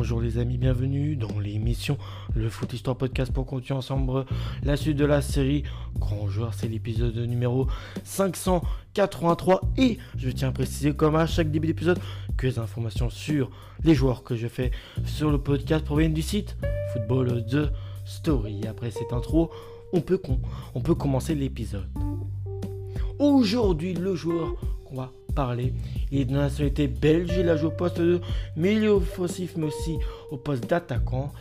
Bonjour les amis, bienvenue dans l'émission Le Foot Histoire Podcast pour continuer ensemble la suite de la série Grand Joueur. C'est l'épisode numéro 583 et je tiens à préciser comme à chaque début d'épisode que les informations sur les joueurs que je fais sur le podcast proviennent du site Football The Story. Après cette intro, on peut, on peut commencer l'épisode. Aujourd'hui, le joueur qu'on va parler. Il est de nationalité belge. Il a joué au poste de milieu offensif, mais aussi au poste d'attaquant.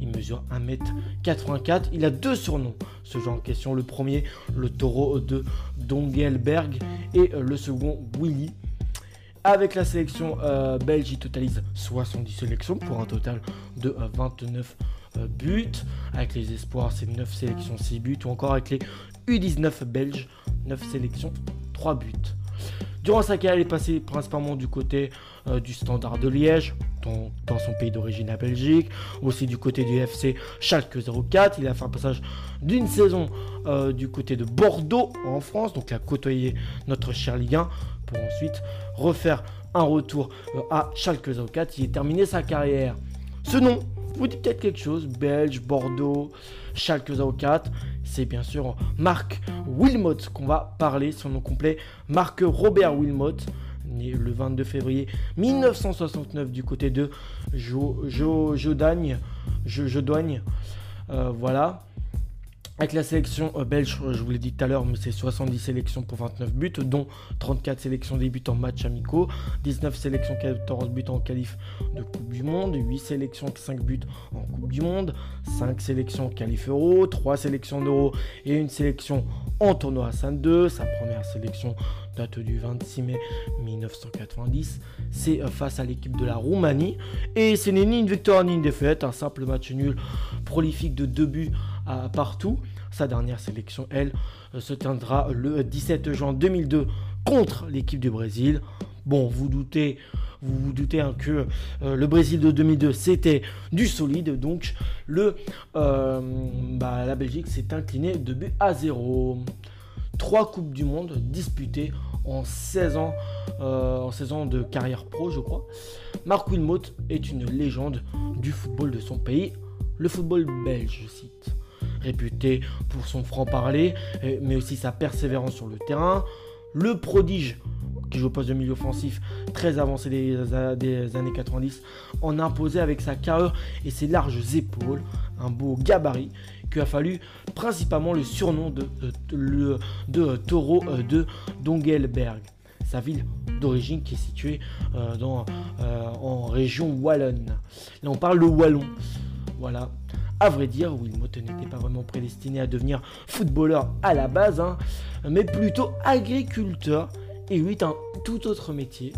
Il mesure 1m84. Il a deux surnoms. Ce genre en question. Le premier, le taureau de Dongelberg. Et le second, Willy. Avec la sélection euh, belge, il totalise 70 sélections pour un total de 29 euh, euh, buts. Avec les espoirs, c'est 9 sélections, 6 buts. Ou encore avec les U19 belges, 9 sélections, 3 buts. Durant sa carrière, il est passé principalement du côté euh, du Standard de Liège, dans, son pays d'origine à Belgique, aussi du côté du FC Schalke 04. Il a fait un passage d'une saison euh, du côté de Bordeaux en France, donc il a côtoyé notre cher Ligue 1 pour ensuite refaire un retour euh, à Schalke 04. Il a terminé sa carrière. Ce nom vous dit peut-être quelque chose, Belge, Bordeaux, Schalke 04 c'est bien sûr Marc Wilmot qu'on va parler, son nom complet, Marc Robert Wilmot, né le 22 février 1969 du côté de Jodagne, Jodoigne, euh, voilà. Avec la sélection euh, belge, je vous l'ai dit tout à l'heure, mais c'est 70 sélections pour 29 buts, dont 34 sélections des buts en match amicaux, 19 sélections 14 buts en qualif de Coupe du Monde, 8 sélections 5 buts en Coupe du Monde, 5 sélections en qualif euro, 3 sélections d'euro et une sélection en tournoi à 2. Sa première sélection date du 26 mai 1990. C'est euh, face à l'équipe de la Roumanie. Et ce n'est ni une victoire ni une défaite, un simple match nul prolifique de 2 buts partout. Sa dernière sélection, elle, euh, se tiendra le 17 juin 2002 contre l'équipe du Brésil. Bon, vous doutez, vous doutez hein, que euh, le Brésil de 2002 c'était du solide, donc le, euh, bah, la Belgique s'est inclinée de but à 0. Trois coupes du monde disputées en 16 ans, en 16 ans de carrière pro, je crois. Marc Wilmot est une légende du football de son pays, le football belge, je cite réputé pour son franc-parler, mais aussi sa persévérance sur le terrain. Le prodige qui joue au poste de milieu offensif très avancé des, années 90, en imposé avec sa carrure et ses larges épaules, un beau gabarit, qui a fallu principalement le surnom de, de, de taureau euh, de Dongelberg, sa ville d'origine qui est située euh, dans, euh, en région wallonne. Là on parle de wallon. Voilà. À vrai dire, Wilmot n'était pas vraiment prédestiné à devenir footballeur à la base, hein, mais plutôt agriculteur. Et oui, un tout autre métier,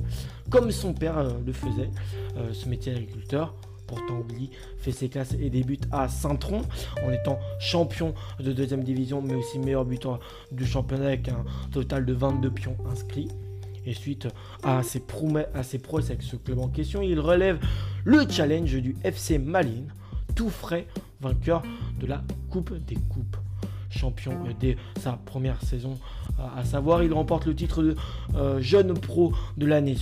comme son père euh, le faisait, euh, ce métier d'agriculteur. Pourtant, Willy fait ses classes et débute à Saint-Tron en étant champion de deuxième division, mais aussi meilleur buteur du championnat avec un total de 22 pions inscrits. Et suite à ses, à ses prouesses avec ce club en question, il relève le challenge du FC Malines tout frais vainqueur de la Coupe des Coupes. Champion dès sa première saison, à savoir, il remporte le titre de euh, jeune pro de l'année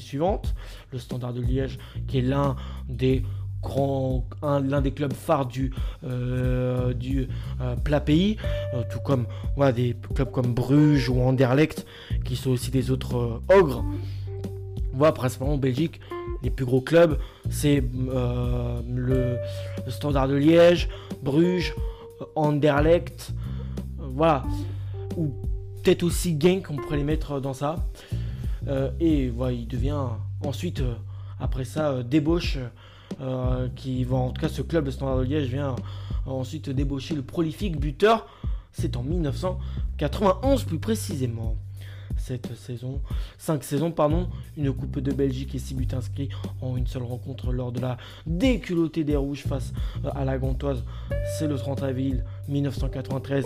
suivante, le Standard de Liège, qui est l'un des grands, l'un des clubs phares du, euh, du euh, plat pays, tout comme des clubs comme Bruges ou Anderlecht, qui sont aussi des autres ogres. Voilà, principalement en Belgique, les plus gros clubs, c'est euh, Standard de Liège, Bruges, Anderlecht, euh, voilà. Ou peut-être aussi Genk, on pourrait les mettre dans ça. Euh, et voilà, il devient ensuite, après ça, débauche, qui va en tout cas ce club, le Standard de Liège, vient ensuite débaucher le prolifique buteur. C'est en 1991 plus précisément cette saison. 5 saisons, pardon. Une Coupe de Belgique et 6 buts inscrits en une seule rencontre lors de la déculottée des Rouges face euh, à la Gantoise. C'est le 30 avril 1993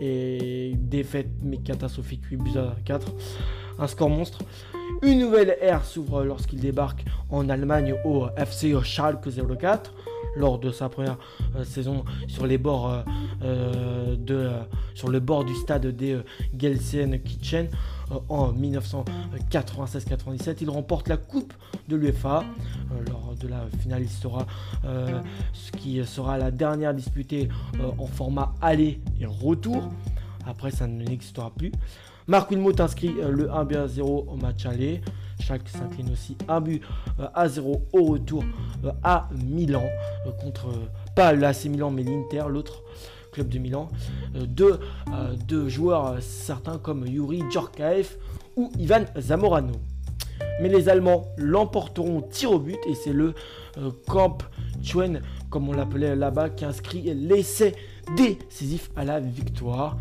et défaite mais catastrophique 8 buts à 4. Un score monstre. Une nouvelle ère s'ouvre lorsqu'il débarque en Allemagne au FC Schalke 04 lors de sa première euh, saison sur les bords euh, de sur le bord du stade des Gelsenkirchen en 1996-97. Il remporte la Coupe de l'UEFA lors de la finale. Il sera ce qui sera la dernière disputée en format aller et retour. Après, ça n'existera plus. Marc Wilmot inscrit le 1 0 au match aller. Chaque s'incline aussi un but euh, à 0 au retour euh, à Milan euh, contre pas l'AC Milan mais l'Inter, l'autre club de Milan. Deux, deux, joueurs certains comme Yuri Djorkaev ou Ivan Zamorano. Mais les Allemands l'emporteront tir au but et c'est le Camp Chuen, comme on l'appelait là-bas, qui inscrit l'essai décisif à la victoire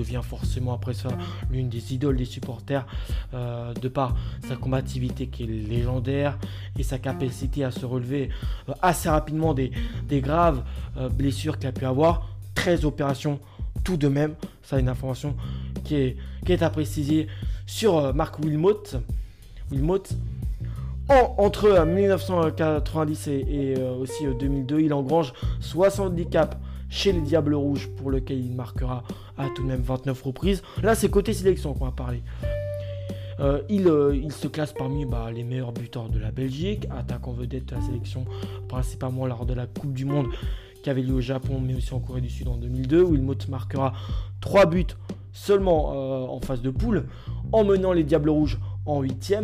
devient forcément après ça l'une des idoles des supporters euh, de par sa combativité qui est légendaire et sa capacité à se relever euh, assez rapidement des, graves euh, blessures qu'il a pu avoir. 13 opérations tout de même, ça une information qui est, qui à préciser sur Marc Wilmot. Wilmot entre 1990 et, et aussi 2002, il engrange 70 caps chez les Diables Rouges pour lequel il marquera à tout de même 29 reprises. Là, c'est côté sélection qu'on va parler. Euh, euh, il, se classe parmi bah, les meilleurs buteurs de la Belgique, attaquant vedette de la sélection principalement lors de la Coupe du Monde qui avait lieu au Japon mais aussi en Corée du Sud en 2002 où Wilmot marquera 3 buts seulement euh, en phase de poule en menant les Diables Rouges en 8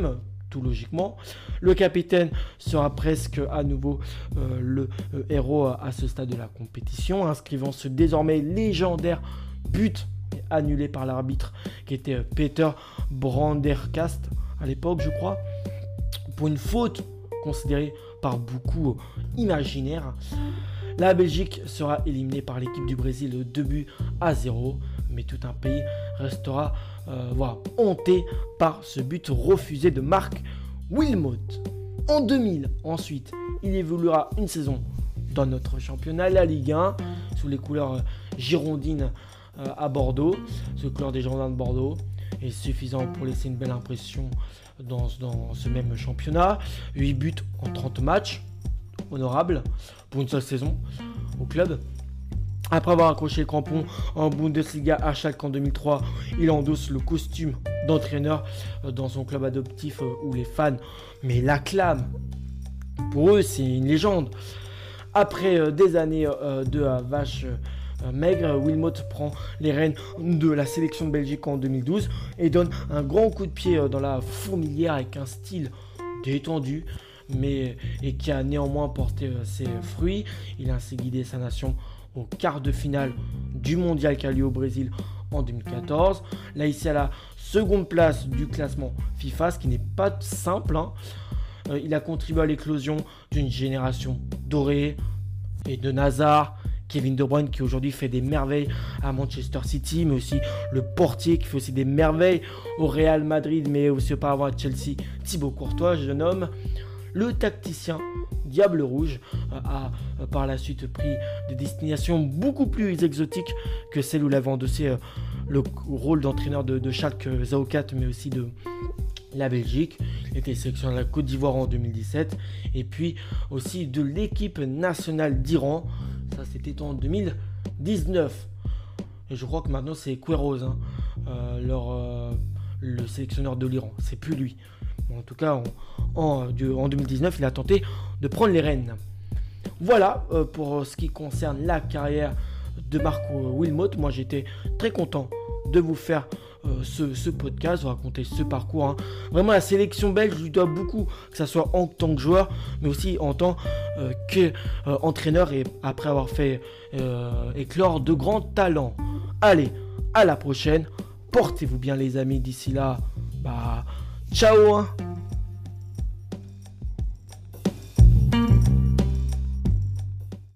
tout logiquement. Le capitaine sera presque à nouveau euh, le euh, héros à ce stade de la compétition, inscrivant ce désormais légendaire but annulé par l'arbitre qui était Peter Brandercast à l'époque, je crois, pour une faute considérée par beaucoup imaginaire. La Belgique sera éliminée par l'équipe du Brésil de 2 buts à 0, mais tout un pays restera voilà, honté par ce but refusé de Marc Wilmot. En 2000, ensuite, il évoluera une saison dans notre championnat, la Ligue 1, sous les couleurs euh, girondines euh, à Bordeaux, sous les couleurs des Girondins de Bordeaux, est suffisant pour laisser une belle impression dans, dans ce même championnat. 8 buts en 30 matchs, honorable pour une seule saison au club. Après avoir accroché le crampon en Bundesliga à Schalke en 2003, il endosse le costume d'entraîneur euh, dans son club adoptif euh, où les fans mais l'acclament. Pour eux, c'est une légende. Après euh, des années de vache maigre, Wilmot prend les rênes de la sélection de Belgique en 2012 et donne un grand coup de pied dans la fourmilière avec un style détendu, mais et qui a néanmoins porté ses fruits. Il a ainsi guidé sa nation au quart de finale du mondial qui a lieu au Brésil en 2014. Là, ici à la seconde place du classement FIFA, ce qui n'est pas simple. Hein. Euh, il a contribué à l'éclosion d'une génération dorée et de Nazar. Kevin De Bruyne qui aujourd'hui fait des merveilles à Manchester City, mais aussi le portier qui fait aussi des merveilles au Real Madrid, mais aussi auparavant à Chelsea, Thibaut Courtois, jeune homme. Le tacticien Diable Rouge euh, a euh, par la suite pris des destinations beaucoup plus exotiques que celles où l'avait endossé euh, le rôle d'entraîneur de, de Schalke 04 mais aussi de la Belgique. Il était sélectionné de la Côte d'Ivoire en 2017 et puis aussi de l'équipe nationale d'Iran. Ça c'était en 2019. Et je crois que maintenant c'est Queiroz, hein, le sélectionneur de l'Iran. C'est plus lui. En tout cas, en, 2019, il a tenté de prendre les rênes. Voilà euh, pour ce qui concerne la carrière de Marco Wilmot. Moi, j'étais très content de vous faire euh, ce, podcast, vous raconter ce parcours. Hein. Vraiment, la sélection belge, je lui dois beaucoup, que ce soit en tant que joueur, mais aussi en tant euh, qu'entraîneur et après avoir fait éclore de grands talents. Allez, à la prochaine. Portez-vous bien, les amis. D'ici là, bah, Ciao.